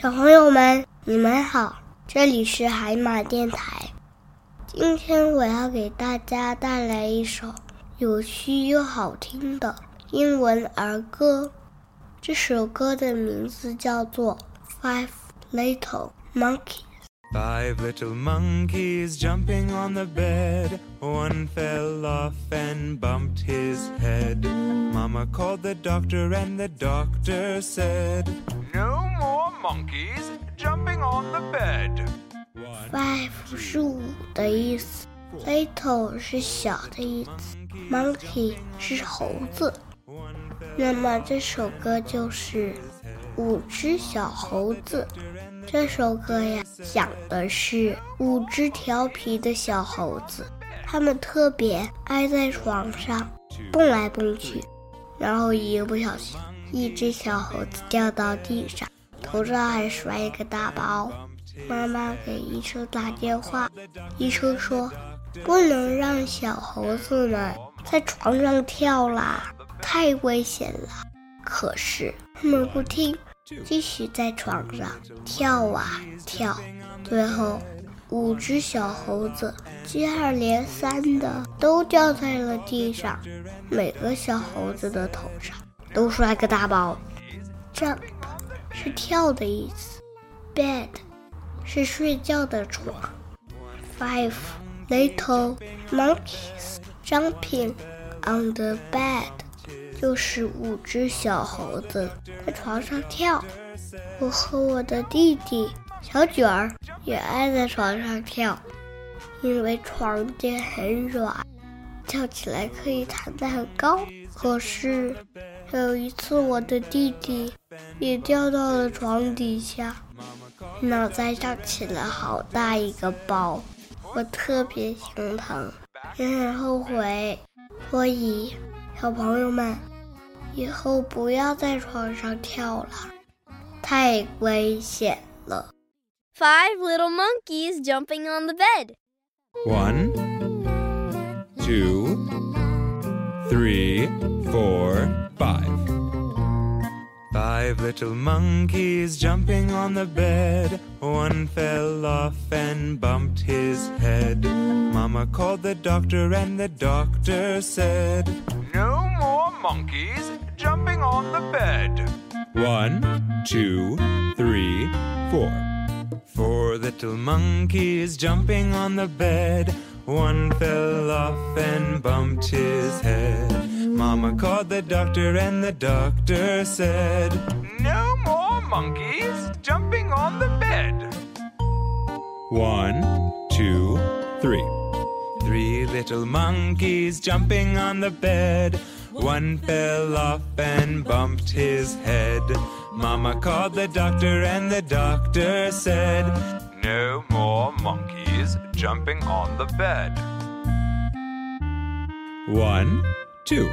小朋友们，你们好，这里是海马电台。今天我要给大家带来一首有趣又好听的英文儿歌。这首歌的名字叫做《Five Little Monkeys》。Five little monkeys jumping on the bed. One fell off and bumped his head. Mama called the doctor, and the doctor said, No more monkeys jumping on the bed. Five 是五的意思，little 是小的意思，monkey 是猴子。那么这首歌就是 五只小猴子。这首歌呀，讲的是五只调皮的小猴子，它们特别爱在床上蹦来蹦去，然后一不小心，一只小猴子掉到地上，头上还摔一个大包。妈妈给医生打电话，医生说不能让小猴子们在床上跳啦，太危险了。可是他们不听，继续在床上跳啊跳，最后五只小猴子接二连三的都掉在了地上，每个小猴子的头上都摔个大包。Jump 是跳的意思，bed。是睡觉的床。Five little monkeys jumping on the bed，就是五只小猴子在床上跳。我和我的弟弟小卷儿也爱在床上跳，因为床垫很软，跳起来可以弹得很高。可是有一次，我的弟弟也掉到了床底下。脑袋上起了好大一个包，我特别心疼，也很后悔。所以，小朋友们，以后不要在床上跳了，太危险了。 Five little monkeys jumping on the bed. One, two, three, four, five. Five little monkeys jumping on the bed. One fell off and bumped his head. Mama called the doctor, and the doctor said, No more monkeys jumping on the bed. One, two, three, four. Four little monkeys jumping on the bed. One fell off and bumped his head. Mama called the doctor, and the doctor said, No more monkeys jumping on the bed. One, two, three. Three little monkeys jumping on the bed. One fell off and bumped his head. Mama called the doctor, and the doctor said, No more monkeys jumping on the bed. One, two.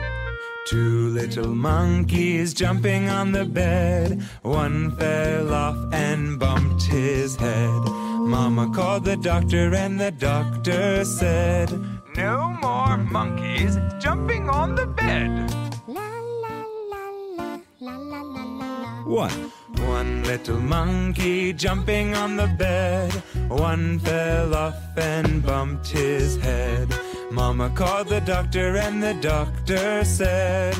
Two little monkeys jumping on the bed. One fell off and bumped his head. Mama called the doctor, and the doctor said, No more monkeys jumping on the bed. One. One little monkey jumping on the bed. One fell off and bumped his head. Mama called the doctor, and the doctor said,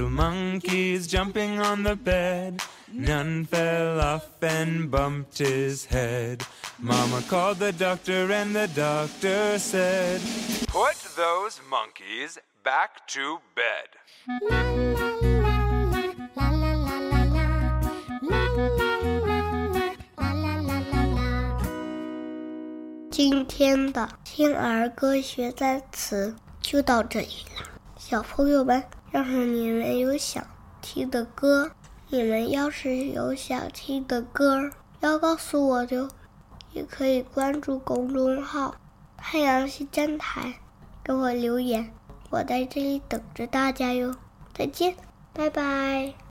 little monkeys jumping on the bed. None fell off and bumped his head. Mama called the doctor, and the doctor said, Put those monkeys back to bed. 今天的听儿歌学单词就到这里了，小朋友们， 要是你们有想听的歌，你们要是有想听的歌，要告诉我的哟，也可以关注公众号“太阳系站台”，给我留言，我在这里等着大家哟。再见，拜拜。